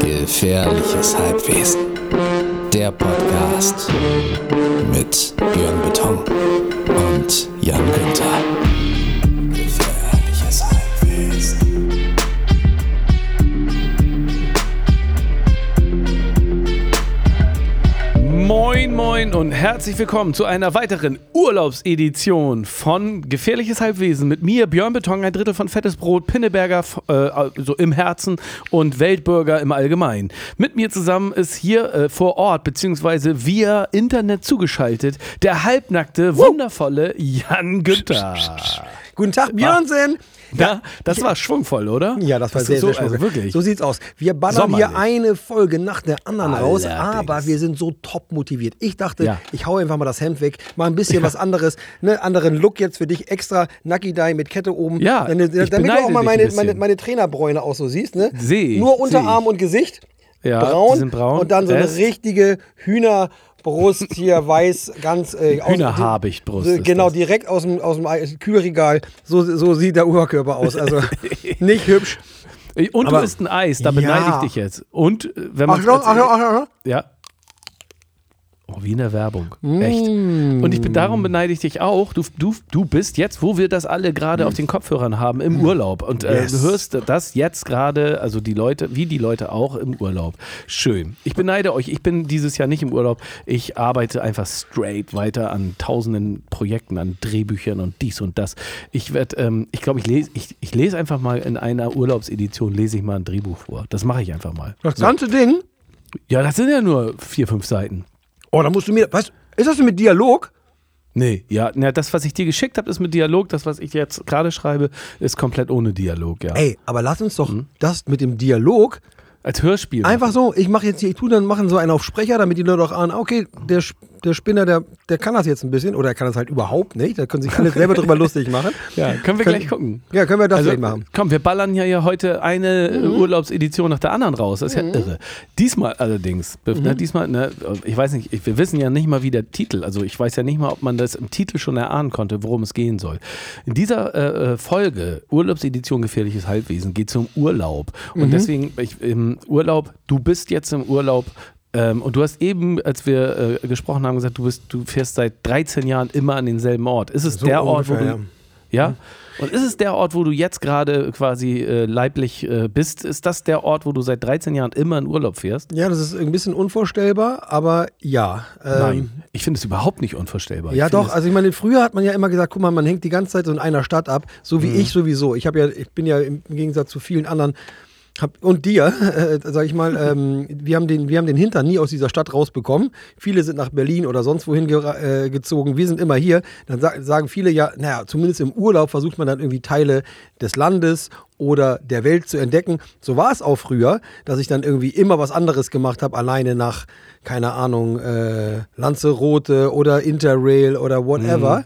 Gefährliches Halbwesen. Der Podcast mit Björn Beton und Jan Günther. Moin, und herzlich willkommen zu einer weiteren Urlaubsedition von Gefährliches Halbwesen mit mir, Björn Beton, ein Drittel von Fettes Brot, Pinneberger äh, so im Herzen und Weltbürger im Allgemeinen. Mit mir zusammen ist hier äh, vor Ort beziehungsweise via Internet zugeschaltet der halbnackte, wundervolle Jan Günther. Guten Tag, Björnsen. Ja, das war schwungvoll, oder? Ja, das war ist sehr, so, sehr schön. also wirklich. So sieht's aus. Wir ballern hier Sommerlich. eine Folge nach der anderen raus, Allerdings. aber wir sind so top motiviert. Ich dachte, Ja. ich hau einfach mal das Hemd weg, mal ein bisschen was anderes, ne, anderen Look jetzt für dich, extra Nucky Dye mit Kette oben. Ja, Damit, ich damit du auch mal meine, meine, meine Trainerbräune auch so siehst, ne? Seh ich, Nur seh Unterarm ich. und Gesicht. Ja, braun, braun. und dann so eine richtige Hühnerbrust hier weiß, ganz äh, aus- Hühnerhabichtbrust ist Genau, das. direkt aus dem, aus dem Kühlregal. So, so sieht der Oberkörper aus. Also nicht hübsch. Und Aber- du isst ein Eis, da Ja. beneide ich dich jetzt. Und äh, wenn man Achtung, Achtung, Achtung. Ja. Oh, wie in der Werbung. Echt. Und ich bin, darum beneide ich dich auch. Du, du, du bist jetzt, wo wir das alle gerade auf den Kopfhörern haben, im Urlaub. Und äh, Yes. du hörst das jetzt gerade, also die Leute, wie die Leute auch im Urlaub. Schön. Ich beneide euch. Ich bin dieses Jahr nicht im Urlaub. Ich arbeite einfach straight weiter an tausenden Projekten, an Drehbüchern und dies und das. Ich werde, ähm, ich glaube, ich lese, ich, ich lese einfach mal in einer Urlaubsedition, lese ich mal ein Drehbuch vor. Das mache ich einfach mal. Das ganze Ding. Ja, das sind ja nur vier, fünf Seiten. Oh, da musst du mir. Was? Ist das denn mit Dialog? Nee, ja, na, das, was ich dir geschickt habe, ist mit Dialog. Das, was ich jetzt gerade schreibe, ist komplett ohne Dialog, ja. Ey, aber lass uns doch Mhm. das mit dem Dialog Als Hörspiel. einfach so. Ich mache jetzt hier, ich tue dann machen so einen auf Sprecher, damit die Leute auch ahnen, okay, der, der Spinner, der, der kann das jetzt ein bisschen oder er kann das halt überhaupt nicht. Da können sich alle selber drüber lustig machen. Ja, können wir Können- gleich gucken. Ja, können wir das Also, gleich machen. komm, wir ballern ja, heute eine äh, Urlaubsedition nach der anderen raus. Das ist ja irre. Diesmal allerdings, Biff, ne, diesmal, ne, ich weiß nicht, ich, wir wissen ja nicht mal, wie der Titel, also ich weiß ja nicht mal, ob man das im Titel schon erahnen konnte, worum es gehen soll. In dieser äh, äh, Folge, Urlaubsedition Gefährliches Halbwesen, geht es um Urlaub. Und deswegen, ich, im Urlaub, du bist jetzt im Urlaub, ähm, und du hast eben, als wir äh, gesprochen haben, gesagt, du, bist, du fährst seit 13 Jahren immer an denselben Ort. Ist es So der Ort, wo du, ungefähr, ja. Und ist es der Ort, wo du jetzt gerade quasi äh, leiblich äh, bist? Ist das der Ort, wo du seit 13 Jahren immer in Urlaub fährst? Ja, das ist ein bisschen unvorstellbar, aber ja. Ähm, Nein. Ich finde es überhaupt nicht unvorstellbar. Ja, doch. Also ich meine, früher hat man ja immer gesagt, guck mal, man hängt die ganze Zeit so in einer Stadt ab, so Mhm. wie ich sowieso. Ich habe ja, ich bin ja im Gegensatz zu vielen anderen hab, und dir, äh, sag ich mal, ähm, wir, haben den, wir haben den Hintern nie aus dieser Stadt rausbekommen. Viele sind nach Berlin oder sonst wohin gera- äh, gezogen. Wir sind immer hier. Dann sa sagen viele ja, naja, zumindest im Urlaub versucht man dann irgendwie Teile des Landes oder der Welt zu entdecken. So war es auch früher, dass ich dann irgendwie immer was anderes gemacht habe, alleine nach, keine Ahnung, äh, Lanzarote oder Interrail oder whatever.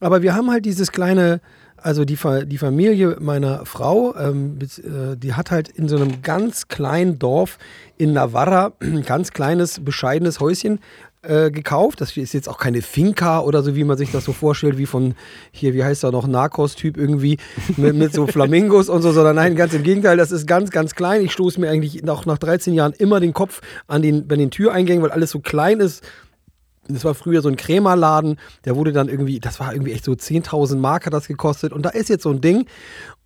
Aber wir haben halt dieses kleine, also die, Fa die Familie meiner Frau, ähm, äh, die hat halt in so einem ganz kleinen Dorf in Navarra ein ganz kleines, bescheidenes Häuschen äh, gekauft. Das ist jetzt auch keine Finca oder so, wie man sich das so vorstellt, wie von hier, wie heißt er noch, Narcos-Typ irgendwie mit, mit so Flamingos und so, sondern nein, ganz im Gegenteil, das ist ganz, ganz klein. Ich stoße mir eigentlich auch nach 13 Jahren immer den Kopf an den, bei den Türeingängen, weil alles so klein ist. Das war früher so ein Krämerladen, der wurde dann irgendwie, das war irgendwie echt so 10.000 Mark hat das gekostet. Und da ist jetzt so ein Ding.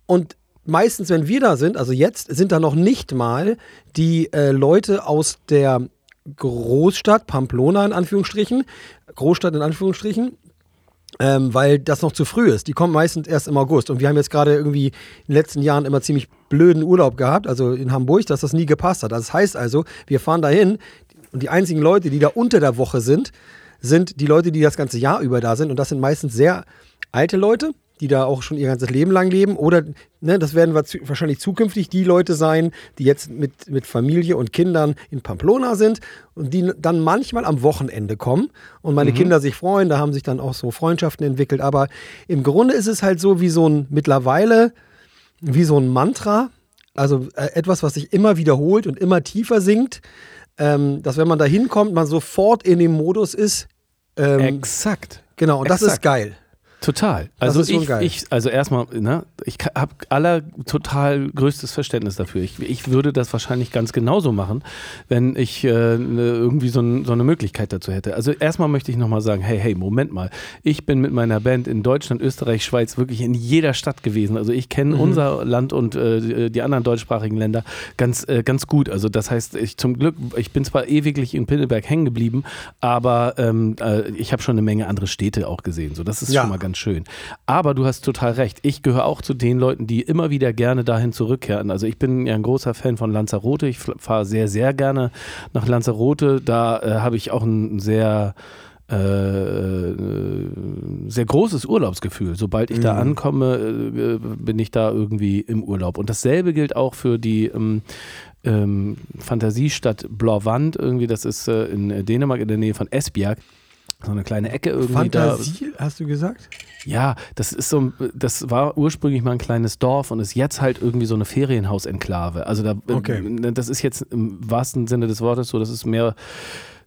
Und meistens, wenn wir da sind, also jetzt, sind da noch nicht mal die äh, Leute aus der Großstadt, Pamplona in Anführungsstrichen, Großstadt in Anführungsstrichen, ähm, weil das noch zu früh ist. Die kommen meistens erst im August. Und wir haben jetzt gerade irgendwie in den letzten Jahren immer ziemlich blöden Urlaub gehabt, also in Hamburg, dass das nie gepasst hat. Das heißt also, wir fahren dahin und die einzigen Leute, die da unter der Woche sind, sind die Leute, die das ganze Jahr über da sind. Und das sind meistens sehr alte Leute, die da auch schon ihr ganzes Leben lang leben. Oder ne, das werden wahrscheinlich zukünftig die Leute sein, die jetzt mit, mit Familie und Kindern in Pamplona sind und die dann manchmal am Wochenende kommen und meine Kinder sich freuen. Da haben sich dann auch so Freundschaften entwickelt. Aber im Grunde ist es halt so wie so ein mittlerweile wie so ein Mantra. Also äh, etwas, was sich immer wiederholt und immer tiefer sinkt. Ähm, dass wenn man da hinkommt, man sofort in dem Modus ist. Ähm, Exakt. genau, und das ist exakt. geil. Total. Also ich, ich, also erstmal, ne, ich habe aller total größtes Verständnis dafür. Ich, ich würde das wahrscheinlich ganz genauso machen, wenn ich äh, ne, irgendwie so, ein, so eine Möglichkeit dazu hätte. Also erstmal möchte ich nochmal sagen, hey, hey, Moment mal. Ich bin mit meiner Band in Deutschland, Österreich, Schweiz wirklich in jeder Stadt gewesen. Also ich kenne unser Land und äh, die anderen deutschsprachigen Länder ganz, äh, ganz gut. Also das heißt, ich zum Glück, ich bin zwar ewiglich in Pinneberg hängen geblieben, aber ähm, äh, ich habe schon eine Menge andere Städte auch gesehen. So, das ist Ja. schon mal ganz schön. Aber du hast total recht. Ich gehöre auch zu den Leuten, die immer wieder gerne dahin zurückkehren. Also ich bin ja ein großer Fan von Lanzarote. Ich fahre sehr, sehr gerne nach Lanzarote. Da äh, habe ich auch ein sehr äh, äh, sehr großes Urlaubsgefühl. Sobald ich da ankomme, äh, bin ich da irgendwie im Urlaub. Und dasselbe gilt auch für die ähm, ähm, Fantasiestadt Blåvand. Irgendwie, das ist äh, in Dänemark in der Nähe von Esbjerg. So eine kleine Ecke irgendwie da. Fantasie, hast du gesagt? Ja, das ist so, das war ursprünglich mal ein kleines Dorf und ist jetzt halt irgendwie so eine Ferienhausenklave. Also da, Okay. das ist jetzt im wahrsten Sinne des Wortes so, das ist mehr,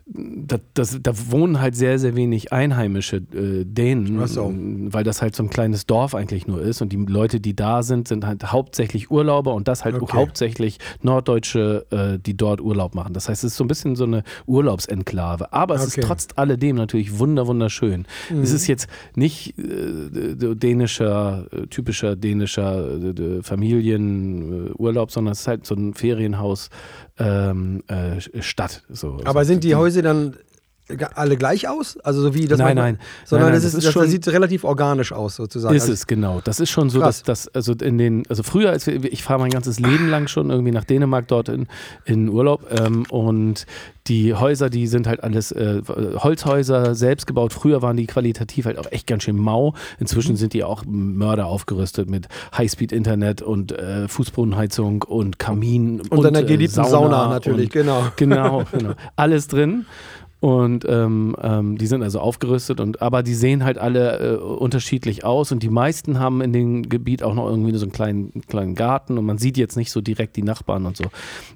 da, das, da wohnen halt sehr, sehr wenig einheimische äh, Dänen, so. weil das halt so ein kleines Dorf eigentlich nur ist und die Leute, die da sind, sind halt hauptsächlich Urlauber und das halt Okay. hauptsächlich Norddeutsche, äh, die dort Urlaub machen. Das heißt, es ist so ein bisschen so eine Urlaubsenklave, aber es Okay. ist trotz alledem natürlich wunder wunderschön. Es ist jetzt nicht äh, dänischer, äh, typischer dänischer äh, Familienurlaub, sondern es ist halt so ein Ferienhaus ähm, äh, Stadt. So, Aber so. sind die Häuser dann ga- alle gleich aus? Also so wie das Nein, nein. Sondern Nein, nein, das, das ist, ist das, schon- das sieht relativ organisch aus sozusagen. Ist Also- es, genau. Das ist schon so, Krass. dass das, also in den, also früher, als wir, ich fahre mein ganzes Leben lang schon irgendwie nach Dänemark dort in, in Urlaub ähm, und die Häuser, die sind halt alles äh, Holzhäuser, selbst gebaut. Früher waren die qualitativ halt auch echt ganz schön mau. Mhm. Inzwischen sind die auch Mörder aufgerüstet mit Highspeed-Internet und äh, Fußbodenheizung und Kamin Und deiner äh, geliebten Sauna natürlich, und, genau. Genau, genau. Alles drin. Und ähm, ähm, die sind also aufgerüstet und aber die sehen halt alle äh, unterschiedlich aus und die meisten haben in dem Gebiet auch noch irgendwie so einen kleinen, kleinen Garten und man sieht jetzt nicht so direkt die Nachbarn und so.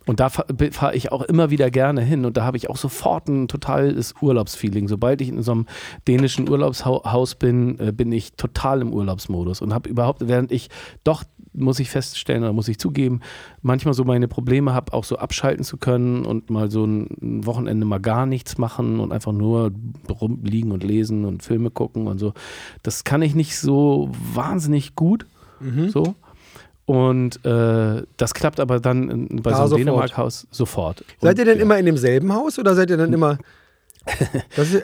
Und da fahre fahr ich auch immer wieder gerne hin und da habe ich auch sofort ein totales Urlaubsfeeling. Sobald ich in so einem dänischen Urlaubshaus bin, äh, bin ich total im Urlaubsmodus und habe überhaupt, während ich doch muss ich feststellen oder muss ich zugeben, manchmal so meine Probleme habe, auch so abschalten zu können und mal so ein Wochenende mal gar nichts machen und einfach nur rumliegen und lesen und Filme gucken und so. Das kann ich nicht so wahnsinnig gut. Mhm. So. Und äh, das klappt aber dann bei Da so einem sofort. Dänemark-Haus sofort. Seid ihr Und, denn ja. immer in demselben Haus oder seid ihr dann immer.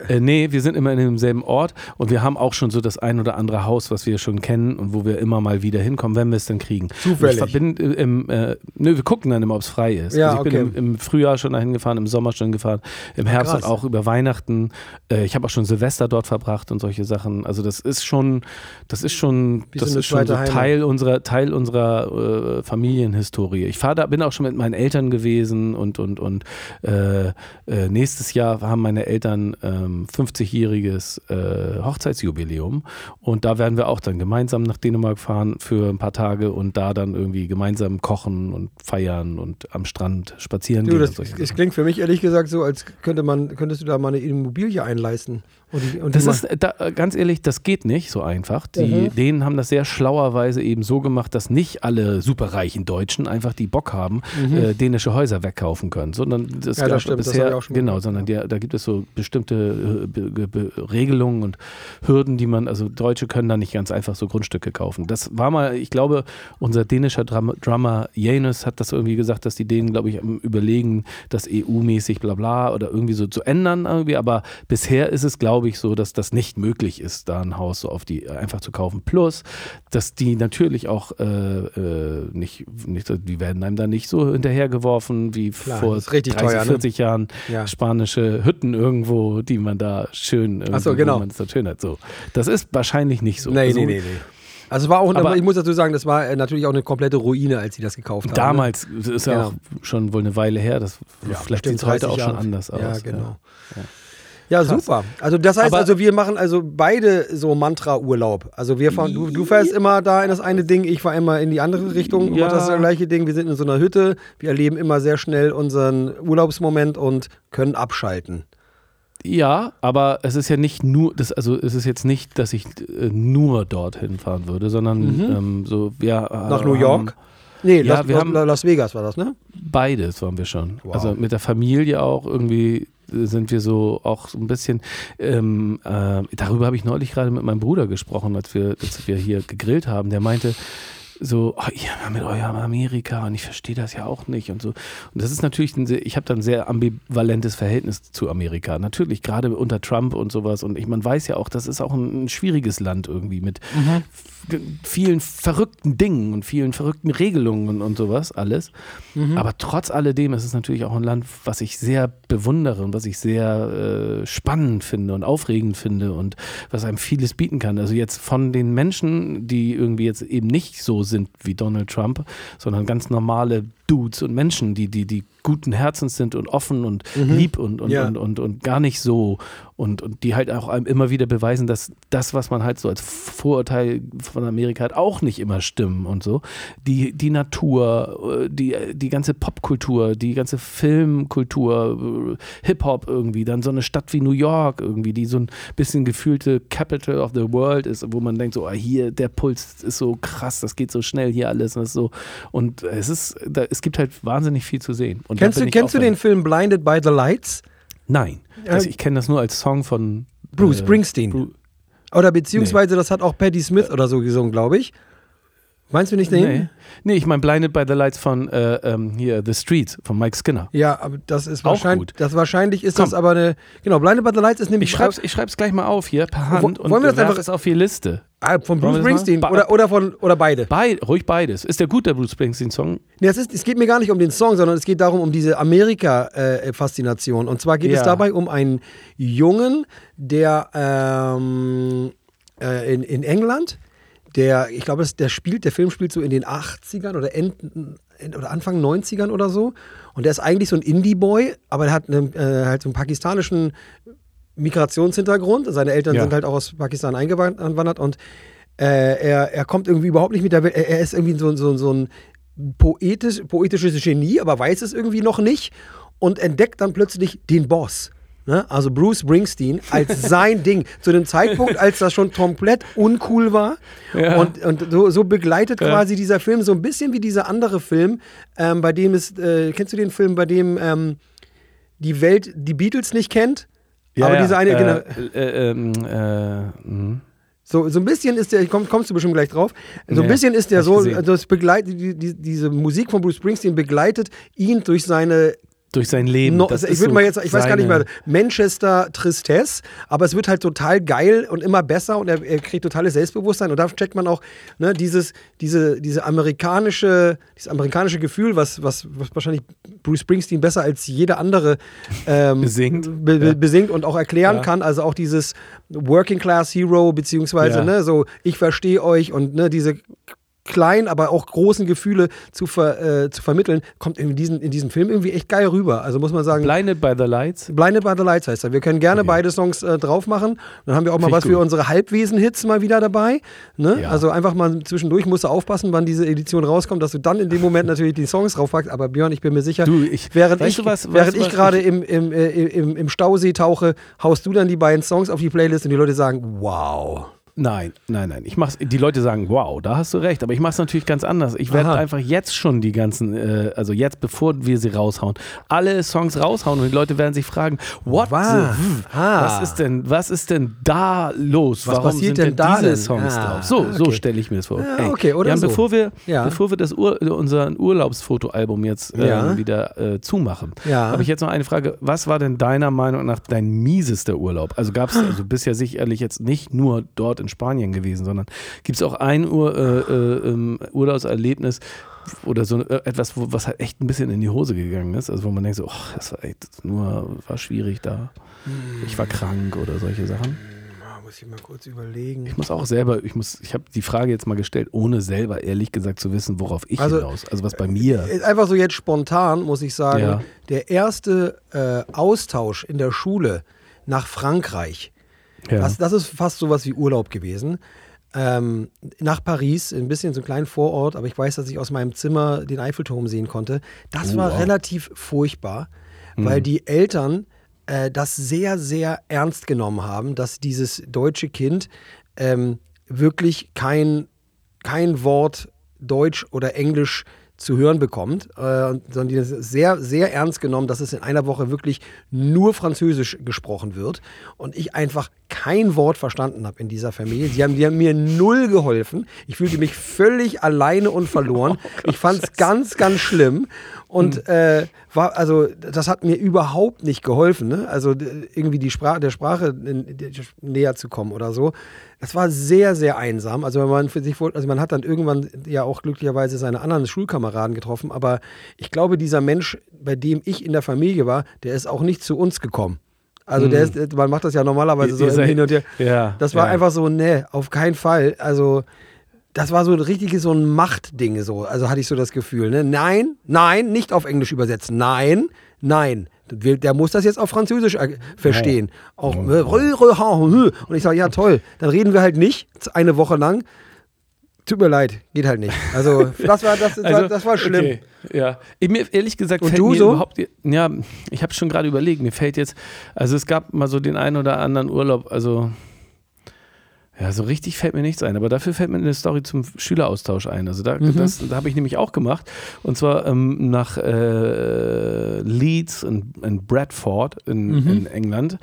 Äh, nee, wir sind immer in demselben Ort und wir haben auch schon so das ein oder andere Haus, was wir schon kennen und wo wir immer mal wieder hinkommen, wenn wir es dann kriegen. Zufällig. Ich bin äh, im, äh, nö, wir gucken dann immer, ob es frei ist. Ja, also ich bin okay. im, im Frühjahr schon dahin gefahren, im Sommer schon gefahren, im Herbst krass. und auch über Weihnachten. Äh, ich habe auch schon Silvester dort verbracht und solche Sachen. Also das ist schon, das ist schon, Wie das ist schon so. Teil unserer, Teil unserer äh, Familienhistorie. Ich da, bin auch schon mit meinen Eltern gewesen und und und äh, äh, nächstes Jahr haben meine Eltern ähm, 50-jähriges äh, Hochzeitsjubiläum und da werden wir auch dann gemeinsam nach Dänemark fahren für ein paar Tage und da dann irgendwie gemeinsam kochen und feiern und am Strand spazieren du, gehen. das, das klingt für mich ehrlich gesagt so, als könnte man, könntest du da mal eine Immobilie einleisten. Und die, und Das ist, da, äh, ganz ehrlich, das geht nicht so einfach. Die Mhm. Dänen haben das sehr schlauerweise eben so gemacht, dass nicht alle superreichen Deutschen einfach die Bock haben, äh, dänische Häuser wegkaufen können, sondern das, Mhm. Ja, das stimmt, das bisher, schon genau, sondern ja. die, da gibt es so bestimmte äh, be, be, Regelungen und Hürden, die man, also Deutsche können da nicht ganz einfach so Grundstücke kaufen. Das war mal, ich glaube, unser dänischer Drum, Drummer Janus hat das irgendwie gesagt, dass die Dänen, glaube ich, überlegen, das EU-mäßig bla bla oder irgendwie so zu ändern irgendwie, aber bisher ist es, glaube ich, so, dass das nicht möglich ist, da ein Haus so auf die einfach zu kaufen. Plus, dass die natürlich auch äh, äh, nicht, nicht, die werden einem da nicht so hinterhergeworfen wie Klar, vor das ist richtig 30, teuer, ne? 40 Jahren Ja. spanische Hütten irgendwo, die man da schön, so, genau. wo man es dann schön hat. So. Das ist wahrscheinlich nicht so. Nee, also, nee, nee, nee. Also war auch, Aber- ich muss dazu sagen, das war äh, natürlich auch eine komplette Ruine, als sie das gekauft haben. ne? Damals, das ist ja Genau. auch schon wohl eine Weile her, das, Ja, vielleicht sieht es heute 30 auch schon anders aus. Ja, genau. Ja. Ja, Krass. super. Also das heißt Aber- also, wir machen also beide so Mantra-Urlaub. Also wir fahren, du, du fährst immer da in das eine Ding, ich fahre immer in die andere Richtung Ja. mach das gleiche Ding. Wir sind in so einer Hütte, wir erleben immer sehr schnell unseren Urlaubsmoment und können abschalten. Ja, aber es ist ja nicht nur, das, also es ist jetzt nicht, dass ich äh, nur dorthin fahren würde, sondern ähm, so, ja. Mhm. Nach New York? Nee, Ja, Las, wir haben- Las Vegas war das, ne? Beides waren wir schon. Wow. Also mit der Familie auch irgendwie äh, sind wir so auch so ein bisschen, ähm, äh, darüber habe ich neulich gerade mit meinem Bruder gesprochen, als wir, als wir hier gegrillt haben. Der meinte, so, oh, ihr mit eurem Amerika und ich verstehe das ja auch nicht und so. Und das ist natürlich, ein sehr, ich habe da ein sehr ambivalentes Verhältnis zu Amerika. Natürlich, gerade unter Trump und sowas. Und ich, man weiß ja auch, das ist auch ein, ein schwieriges Land irgendwie mit f- vielen verrückten Dingen und vielen verrückten Regelungen und, und sowas alles. Aber trotz alledem ist es natürlich auch ein Land, was ich sehr bewundere und was ich sehr äh, spannend finde und aufregend finde und was einem vieles bieten kann. Also jetzt von den Menschen, die irgendwie jetzt eben nicht so sind wie Donald Trump, sondern ganz normale Dudes und Menschen, die, die, die guten Herzens sind und offen und lieb und, und, Ja. und, und, und gar nicht so und, und die halt auch einem immer wieder beweisen, dass das, was man halt so als Vorurteil von Amerika hat, auch nicht immer stimmen und so. Die, die Natur, äh, die, die ganze Popkultur, die ganze Filmkultur, äh, Hip-Hop irgendwie, dann so eine Stadt wie New York irgendwie, die so ein bisschen gefühlte Capital of the World ist, wo man denkt so, ah, hier, der Puls ist so krass, das geht so schnell hier alles und ist so und es ist, da, es gibt halt wahnsinnig viel zu sehen. Und Kennst du, kennst du den Film Blinded by the Lights? Nein. Also ich kenne das nur als Song von Bruce äh, Springsteen. Bru Oder beziehungsweise das hat auch Patti Smith oder so gesungen, glaube ich. Meinst du nicht den? Nee. nee, ich meine Blinded by the Lights von äh, ähm, hier The Streets von Mike Skinner. Ja, aber das ist Auch wahrscheinlich, gut. das wahrscheinlich ist Komm. das aber eine, genau, Blinded by the Lights ist nämlich Ich schreib's, ich schreib's gleich mal auf hier per Wo- Hand und wollen wir das einfach- es auf die Liste. ah, von Bruce Springsteen oder, oder von oder beide. Bei, ruhig beides. Ist der gut, der Bruce Springsteen-Song? Nee, es, ist, es geht mir gar nicht um den Song, sondern es geht darum, um diese Amerika-Faszination. Und zwar geht es Ja. dabei um einen Jungen, der ähm, äh, in, in England, der, ich glaube, der spielt, der Film spielt so in den 80ern oder, Enden, oder Anfang 90ern oder so. Und der ist eigentlich so ein Indie-Boy, aber der hat einen, äh, halt so einen pakistanischen Migrationshintergrund. Seine Eltern Ja. sind halt auch aus Pakistan eingewandert und äh, er, er kommt irgendwie überhaupt nicht mit der Welt. Er, er ist irgendwie so, so, so ein poetisch, poetisches Genie, aber weiß es irgendwie noch nicht und entdeckt dann plötzlich den Boss. Ne? Also Bruce Springsteen als sein Ding. Zu dem Zeitpunkt, als das schon komplett uncool war. Ja. Und, und so, so begleitet Ja. quasi dieser Film so ein bisschen wie dieser andere Film, ähm, bei dem es, äh, kennst du den Film, bei dem ähm, die Welt die Beatles nicht kennt? aber diese eine, äh, genau, Äh, ähm, äh, mh. so, so ein bisschen ist der, komm, kommst du bestimmt gleich drauf, so ein Nee, bisschen ist der so, also es begleitet, die, die, diese Musik von Bruce Springsteen begleitet ihn durch seine durch sein Leben. No, ich würde so mal jetzt, ich weiß gar nicht mehr, Manchester Tristesse, aber es wird halt total geil und immer besser und er, er kriegt totales Selbstbewusstsein und da checkt man auch ne, dieses, diese, diese amerikanische, dieses amerikanische Gefühl, was, was, was wahrscheinlich Bruce Springsteen besser als jeder andere ähm, Besingt. be, be, besingt und auch erklären Ja. kann. Also auch dieses Working Class Hero, beziehungsweise Ja. ne, so, ich verstehe euch und ne, diese kleinen, aber auch großen Gefühle zu, ver, äh, zu vermitteln, kommt in, diesen, in diesem Film irgendwie echt geil rüber. Also muss man sagen, Blinded by the Lights. Blinded by the Lights heißt er. Wir können gerne Okay. beide Songs äh, drauf machen. Dann haben wir auch mal Finde was für unsere Halbwesen-Hits mal wieder dabei. Ne? Ja. Also einfach mal zwischendurch musst du aufpassen, wann diese Edition rauskommt, dass du dann in dem Moment natürlich die Songs draufpackst. Aber Björn, ich bin mir sicher, Du, ich- während ich, was- während du ich was gerade im, im, äh, im, im Stausee tauche, haust du dann die beiden Songs auf die Playlist und die Leute sagen, wow. Nein, nein, nein. Ich mach's, die Leute sagen, wow, da hast du recht. Aber ich mache es natürlich ganz anders. Ich werde einfach jetzt schon die ganzen, äh, also jetzt, bevor wir sie raushauen, alle Songs raushauen und die Leute werden sich fragen, what Wow. the, Ah. was ist denn, was ist denn da los? Was Warum passiert sind denn da diese denn? Songs Ah, drauf? So, so okay. stelle ich mir das vor. Ja, okay, oder Jan, so. bevor wir, Ja. bevor wir das Ur, unser Urlaubsfotoalbum jetzt äh, Ja. wieder äh, zumachen, Ja. habe ich jetzt noch eine Frage. Was war denn deiner Meinung nach dein miesester Urlaub? Also gab es, also ja sicherlich jetzt nicht nur dort in Spanien gewesen, sondern gibt es auch ein Ur, äh, äh, ähm, Urlaubserlebnis oder so äh, etwas, wo, was halt echt ein bisschen in die Hose gegangen ist? Also wo man denkt so, oh, das war echt nur, war schwierig da. Ich war krank oder solche Sachen. Ah, Muss ich mal kurz überlegen. Ich muss auch selber, ich muss, ich habe die Frage jetzt mal gestellt, ohne selber ehrlich gesagt zu wissen, worauf ich Also, hinaus. Also was bei mir. Ist Einfach so jetzt spontan muss ich sagen, Ja. der erste äh, Austausch in der Schule nach Frankreich, Ja. das, das ist fast sowas wie Urlaub gewesen. Ähm, nach Paris, ein bisschen so einen kleinen Vorort, aber ich weiß, dass ich aus meinem Zimmer den Eiffelturm sehen konnte. Das Oh, war wow. relativ furchtbar, Mhm. weil die Eltern äh, das sehr, sehr ernst genommen haben, dass dieses deutsche Kind ähm, wirklich kein, kein Wort Deutsch oder Englisch zu hören bekommt, äh, sondern die das sehr, sehr ernst genommen, dass es in einer Woche wirklich nur Französisch gesprochen wird und ich einfach kein Wort verstanden habe in dieser Familie. Sie haben, die haben mir null geholfen. Ich fühlte mich völlig alleine und verloren. Ich fand es ganz, ganz schlimm. Und äh, war, also, das hat mir überhaupt nicht geholfen, ne? Also irgendwie die Sprache, der Sprache näher zu kommen oder so. Das war sehr, sehr einsam. Also wenn man für sich also man hat dann irgendwann ja auch glücklicherweise seine anderen Schulkameraden getroffen, aber ich glaube, dieser Mensch, bei dem ich in der Familie war, der ist auch nicht zu uns gekommen. Also der ist, man macht das ja normalerweise so Ihr hin und her. Ja, Das war ja. einfach so, ne, auf keinen Fall. Also, das war so ein richtiges so ein Machtding so. Also hatte ich so das Gefühl, ne? Nein, nein, nicht auf Englisch übersetzen. Nein, nein. Der muss das jetzt auf Französisch äh, verstehen. Auch äh, und ich sage, ja toll, dann reden wir halt nicht eine Woche lang. Tut mir leid, geht halt nicht. Also das war das, das, war, das war schlimm. Also, Okay, ja. Ich, mir, ehrlich gesagt, Und fällt du mir so? überhaupt. Ja, ich habe schon gerade überlegt, mir fällt jetzt. Also, es gab mal so den einen oder anderen Urlaub, also. Ja, so richtig fällt mir nichts ein, aber dafür fällt mir eine Story zum Schüleraustausch ein. Also da, Mhm. das, da habe ich nämlich auch gemacht. Und zwar ähm, nach äh, Leeds in, in Bradford in, Mhm. in England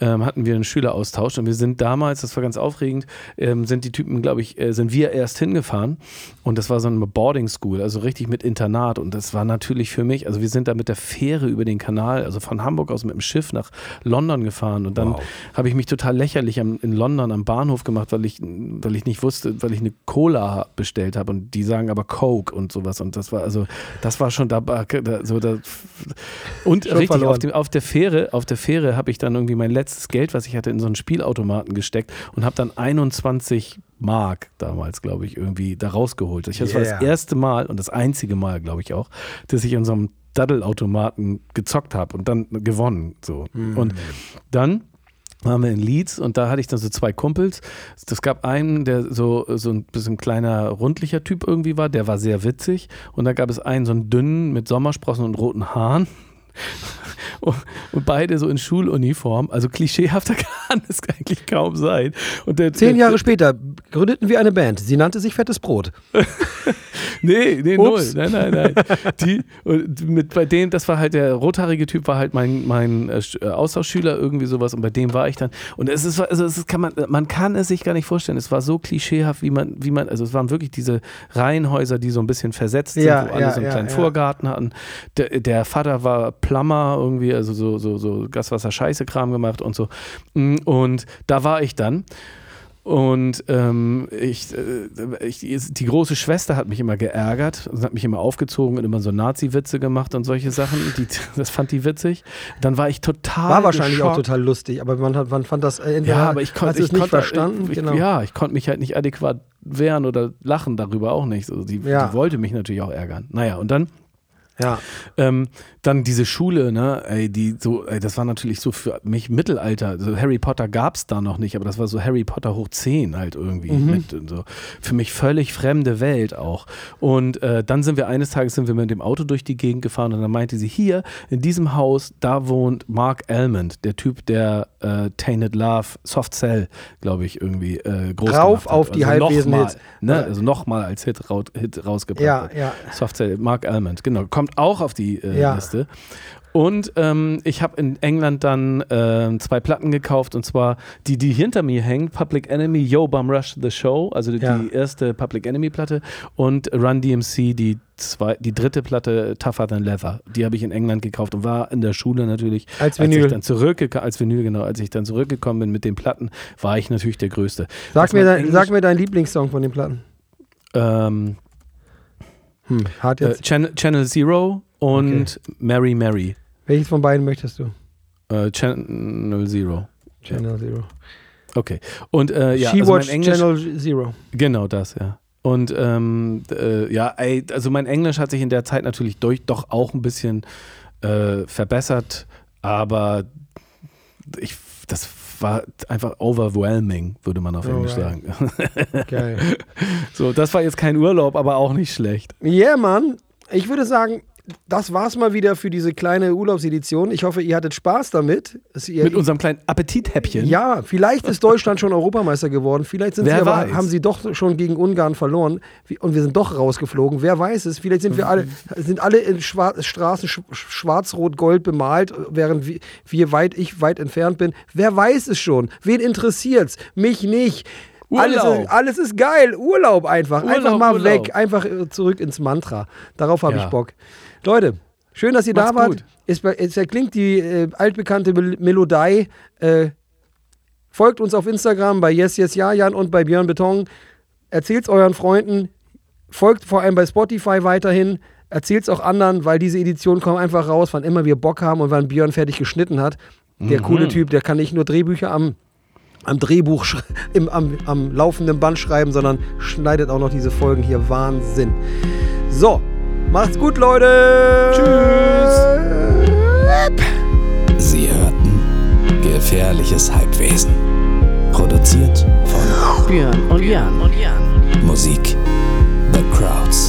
ähm, hatten wir einen Schüleraustausch und wir sind damals, das war ganz aufregend, ähm, sind die Typen, glaube ich, äh, sind wir erst hingefahren und das war so eine Boarding School, also richtig mit Internat und das war natürlich für mich, also wir sind da mit der Fähre über den Kanal, also von Hamburg aus mit dem Schiff nach London gefahren und dann Wow. habe ich mich total lächerlich am, in London am Bahnhof gemacht, weil ich, weil ich nicht wusste, weil ich eine Cola bestellt habe und die sagen aber Coke und sowas und das war also, das war schon dabei, da, so da, und Schon richtig verloren. auf, dem, auf der Fähre, auf der Fähre habe ich dann irgendwie mein letztes Geld, was ich hatte, in so einen Spielautomaten gesteckt und habe dann 21 Mark damals, glaube ich, irgendwie da rausgeholt. Ich, das war das Yeah. erste Mal und das einzige Mal, glaube ich auch, dass ich in so einem Daddelautomaten gezockt habe und dann gewonnen. So. Und dann waren wir in Leeds und da hatte ich dann so zwei Kumpels. Es gab einen, der so, so ein bisschen kleiner, rundlicher Typ irgendwie war, der war sehr witzig. Und da gab es einen, so einen dünnen mit Sommersprossen und roten Haaren. Und beide so in Schuluniform. Also klischeehafter kann es eigentlich kaum sein. Und der, Zehn der, Jahre später gründeten wir eine Band. Sie nannte sich Fettes Brot. Nee, nee, null. Ups. Nein, nein, nein. Die, und mit, bei dem, das war halt der rothaarige Typ, war halt mein, mein äh, äh, Austauschschüler, irgendwie sowas. Und bei dem war ich dann. Und es ist, also es ist, kann man, man kann es sich gar nicht vorstellen. Es war so klischeehaft, wie man, wie man, also es waren wirklich diese Reihenhäuser, die so ein bisschen versetzt sind, Ja, wo alle ja, so einen ja, kleinen. Vorgarten hatten. Der, der Vater war Plummer irgendwie, also so, so, so Gaswasser-Scheiße-Kram gemacht und so. Mm, Und da war ich dann. Und ähm, ich, äh, ich, die große Schwester hat mich immer geärgert und hat mich immer aufgezogen und immer so Nazi-Witze gemacht und solche Sachen. Die, das fand die witzig. Dann war ich total. War wahrscheinlich auch geschockt. total lustig, aber man, hat, man fand das äh, entweder Ja, aber ich konnte es ich nicht konnte, verstanden. Ich, genau. Ja, ich konnte mich halt nicht adäquat wehren oder lachen darüber auch nicht. So, die, Ja. die wollte mich natürlich auch ärgern. Naja, und dann ja. ähm, dann diese Schule, ne, ey, die so, ey, das war natürlich so für mich Mittelalter. Also Harry Potter gab es da noch nicht, aber das war so Harry Potter hoch 10 halt irgendwie. Mhm. Mit, und so. Für mich völlig fremde Welt auch. Und äh, dann sind wir eines Tages sind wir mit dem Auto durch die Gegend gefahren und dann meinte sie, hier in diesem Haus, da wohnt Mark Almond, der Typ, der äh, Tainted Love, Soft Cell, glaube ich, irgendwie äh, groß Rauf auf die also Halbwesen-Hits. Ne, also nochmal als Hit, raut, Hit rausgebracht Ja, ja. Softcell, Mark Almond, genau. Kommt auch auf die äh, Ja. Liste. Und ähm, ich habe in England dann ähm, zwei Platten gekauft und zwar die, die hinter mir hängen: Public Enemy, Yo Bum Rush the Show, also die Ja. erste Public Enemy Platte und Run DMC, die, zwei, die dritte Platte Tougher Than Leather. Die habe ich in England gekauft und war in der Schule natürlich. Als Als Vinyl. ich dann zurückgekommen, als Vinyl, genau, als ich dann zurückgekommen bin mit den Platten, war ich natürlich der Größte. Sag, Was mir dein, sag mir deinen Lieblingssong von den Platten. Ähm, Hm, hart äh, jetzt. Channel, Channel Zero und Mary Mary. Welches von beiden möchtest du? Äh, Channel Zero. Channel Zero. Okay. Und äh, ja, She also mein Watched Englisch. Channel Zero. Genau das, ja. Und ähm, äh, ja, ey, also mein Englisch hat sich in der Zeit natürlich durch, doch auch ein bisschen äh, verbessert, aber ich, das war einfach overwhelming, würde man auf Englisch Alright. sagen. Geil. so, das war jetzt kein Urlaub, aber auch nicht schlecht. Yeah, Mann. Ich würde sagen, das war's mal wieder für diese kleine Urlaubsedition. Ich hoffe, ihr hattet Spaß damit. Mit unserem kleinen Appetithäppchen. ja, vielleicht ist Deutschland schon Europameister geworden. Vielleicht sind Wer sie aber, haben sie doch schon gegen Ungarn verloren und wir sind doch rausgeflogen. Wer weiß es? Vielleicht sind wir alle, sind alle in Schwar Straßen sch schwarz-rot-gold bemalt, während wir, weit, ich weit entfernt bin. Wer weiß es schon? Wen interessiert's? Mich nicht. Alles Urlaub. ist, alles ist geil. Urlaub einfach. einfach Urlaub, mal Urlaub. weg. Einfach äh, zurück ins Mantra. Darauf habe Ja. ich Bock. Leute, schön, dass ihr da Macht's wart. gut. Es, es erklingt die äh, altbekannte Mel Melodie. Äh, folgt uns auf Instagram bei Yes Yes Jajan und bei Björn Beton. Erzählt's euren Freunden. Folgt vor allem bei Spotify weiterhin. Erzählt's auch anderen, weil diese Edition kommt einfach raus, wann immer wir Bock haben und wann Björn fertig geschnitten hat. Der coole Typ, der kann nicht nur Drehbücher am, am Drehbuch, im, am, am laufenden Band schreiben, sondern schneidet auch noch diese Folgen hier. Wahnsinn. So, macht's gut, Leute. Tschüss. Sie hörten Gefährliches Halbwesen. Produziert von Björn und Jan. Musik The Crowds.